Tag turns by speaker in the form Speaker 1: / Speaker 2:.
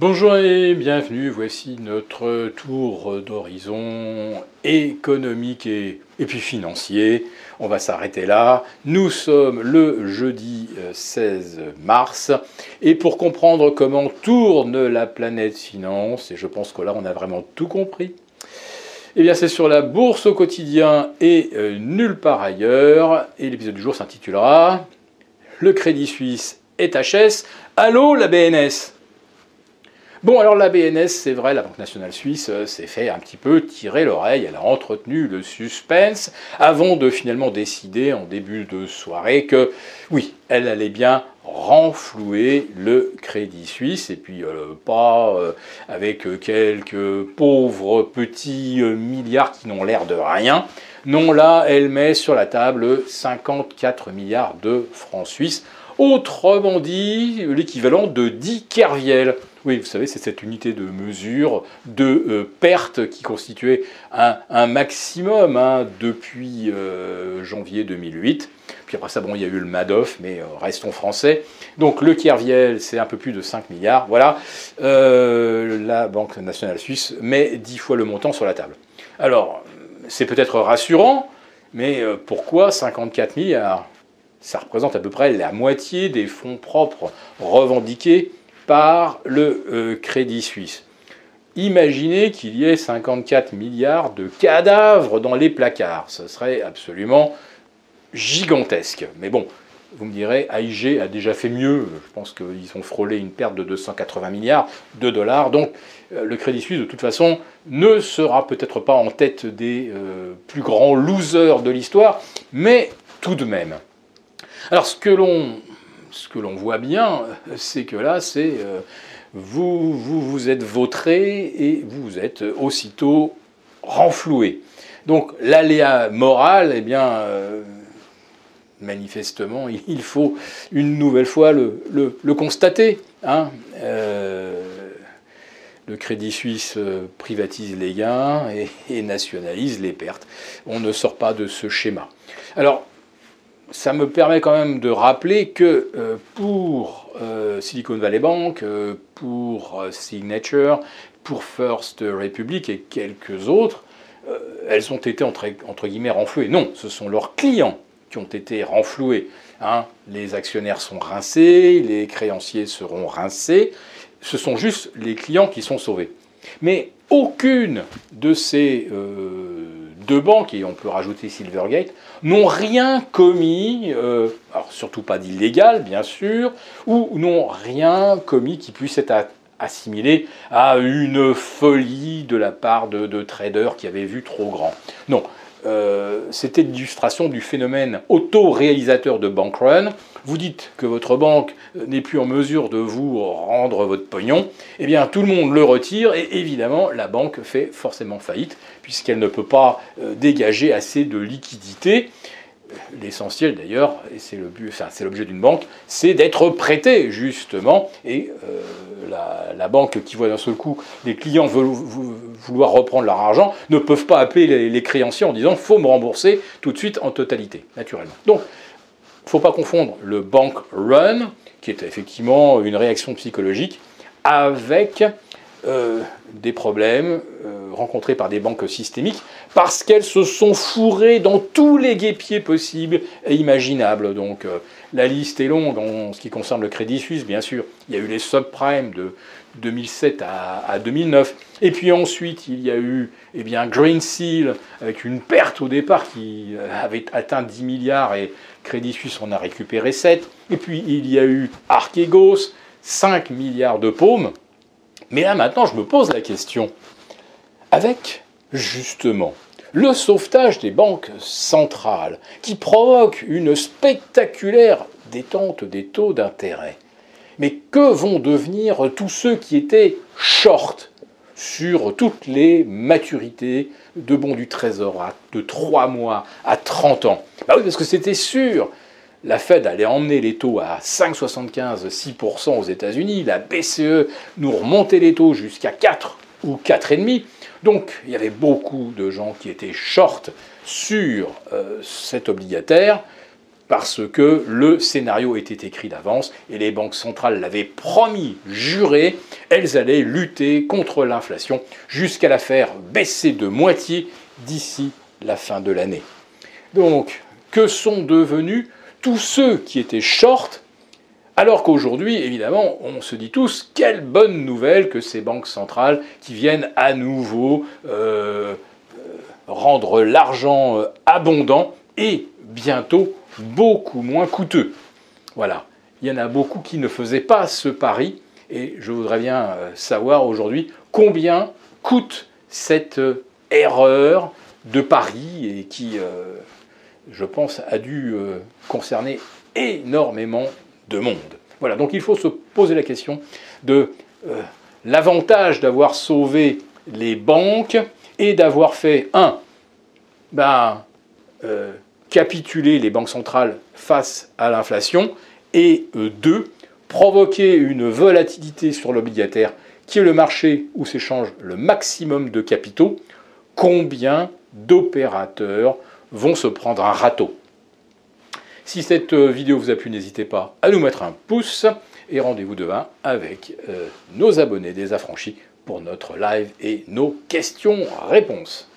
Speaker 1: Bonjour et bienvenue, voici notre tour d'horizon économique et, puis financier. On va s'arrêter là. Nous sommes le jeudi 16 mars et pour comprendre comment tourne la planète finance, et je pense que là on a vraiment tout compris, eh bien c'est sur la bourse au quotidien et euh, nulle part ailleurs. Et l'épisode du jour s'intitulera Le Crédit Suisse est HS. Allô la BNS Bon, alors la BNS, c'est vrai, la Banque nationale suisse euh, s'est fait un petit peu tirer l'oreille, elle a entretenu le suspense avant de finalement décider en début de soirée que oui, elle allait bien renflouer le crédit suisse et puis euh, pas euh, avec quelques pauvres petits milliards qui n'ont l'air de rien. Non, là, elle met sur la table 54 milliards de francs suisses. Autrement dit, l'équivalent de 10 kerviels. Oui, vous savez, c'est cette unité de mesure de euh, perte qui constituait un, maximum hein, depuis euh, janvier 2008. Puis après ça, bon, il y a eu le Madoff, mais euh, restons français. Donc le Kerviel, c'est un peu plus de 5 milliards. Voilà, la Banque nationale suisse met 10 fois le montant sur la table. Alors, c'est peut-être rassurant, mais pourquoi 54 milliards? Ça représente à peu près la moitié des fonds propres revendiqués par le euh, Crédit Suisse. Imaginez qu'il y ait 54 milliards de cadavres dans les placards. Ce serait absolument gigantesque. Mais bon, vous me direz, AIG a déjà fait mieux. Je pense qu'ils ont frôlé une perte de 280 milliards de dollars. Donc euh, le Crédit Suisse, de toute façon, ne sera peut-être pas en tête des euh, plus grands losers de l'histoire, mais tout de même. Alors ce que l'on ce que l'on voit bien, c'est que là, c'est euh, vous, vous êtes vautré et vous êtes aussitôt renfloué. Donc l'aléa moral, eh bien, euh, manifestement, il faut une nouvelle fois le, constater. Hein. Euh, le Crédit Suisse privatise les gains et, et, nationalise les pertes. On ne sort pas de ce schéma. Alors, ça me permet quand même de rappeler que euh, pour euh, Silicon Valley Bank, euh, pour Signature, pour First Republic et quelques autres, elles ont été entre, guillemets renflouées. Non, ce sont leurs clients qui ont été renfloués. Hein. Les actionnaires sont rincés, les créanciers seront rincés. Ce sont juste les clients qui sont sauvés. Mais aucune de ces deux banques, et on peut rajouter Silvergate, n'ont rien commis, euh, alors surtout pas d'illégal bien sûr, ou n'ont rien commis qui puisse être assimilé à une folie de la part de, traders qui avaient vu trop grand. Non, euh, c'était l'illustration du phénomène auto-réalisateur de bank run. Vous dites que votre banque n'est plus en mesure de vous rendre votre pognon, eh bien tout le monde le retire et évidemment la banque fait forcément faillite puisqu'elle ne peut pas euh, dégager assez de liquidités l'essentiel d'ailleurs, et c'est l'objet d'une banque, c'est d'être prêté justement. Et euh, la, banque qui voit d'un seul coup les clients vouloir reprendre leur argent ne peuvent pas appeler les, créanciers en disant faut me rembourser tout de suite en totalité, naturellement. Donc, faut pas confondre le bank run, qui est effectivement une réaction psychologique, avec euh, des problèmes euh, rencontrés par des banques systémiques parce qu'elles se sont fourrées dans tous les guépiers possibles et imaginables. Donc euh, la liste est longue en ce qui concerne le Crédit Suisse, bien sûr. Il y a eu les subprimes de 2007 à, 2009. Et puis ensuite, il y a eu eh bien, Green Seal avec une perte au départ qui avait atteint 10 milliards et Crédit Suisse en a récupéré 7. Et puis il y a eu Archegos, 5 milliards de paumes. Mais là maintenant, je me pose la question, avec justement le sauvetage des banques centrales, qui provoque une spectaculaire détente des taux d'intérêt, mais que vont devenir tous ceux qui étaient short sur toutes les maturités de bons du Trésor de 3 mois à 30 ans? Bah oui, parce que c'était sûr. La Fed allait emmener les taux à 5,75, 6% aux États-Unis, la BCE nous remontait les taux jusqu'à 4 ou 4,5. Donc il y avait beaucoup de gens qui étaient short sur euh, cet obligataire. parce que le scénario était écrit d'avance et les banques centrales l'avaient promis, juré, elles allaient lutter contre l'inflation jusqu'à la faire baisser de moitié d'ici la fin de l'année. Donc, que sont devenus tous ceux qui étaient short alors qu'aujourd'hui, évidemment, on se dit tous, quelle bonne nouvelle que ces banques centrales qui viennent à nouveau euh, euh, rendre l'argent euh, abondant et bientôt beaucoup moins coûteux. Voilà. Il y en a beaucoup qui ne faisaient pas ce pari et je voudrais bien savoir aujourd'hui combien coûte cette erreur de pari et qui, je pense, a dû concerner énormément Voilà, donc il faut se poser la question de l'avantage d'avoir sauvé les banques et d'avoir fait, un, ben, capituler les banques centrales face à l'inflation, et euh, deux, provoquer une volatilité sur l'obligataire, qui est le marché où s'échange le maximum de capitaux, combien d'opérateurs vont se prendre un râteau? Si cette euh, vidéo vous a plu, n'hésitez pas à nous mettre un pouce et rendez-vous demain avec euh, nos abonnés des affranchis pour notre live et nos questions-réponses.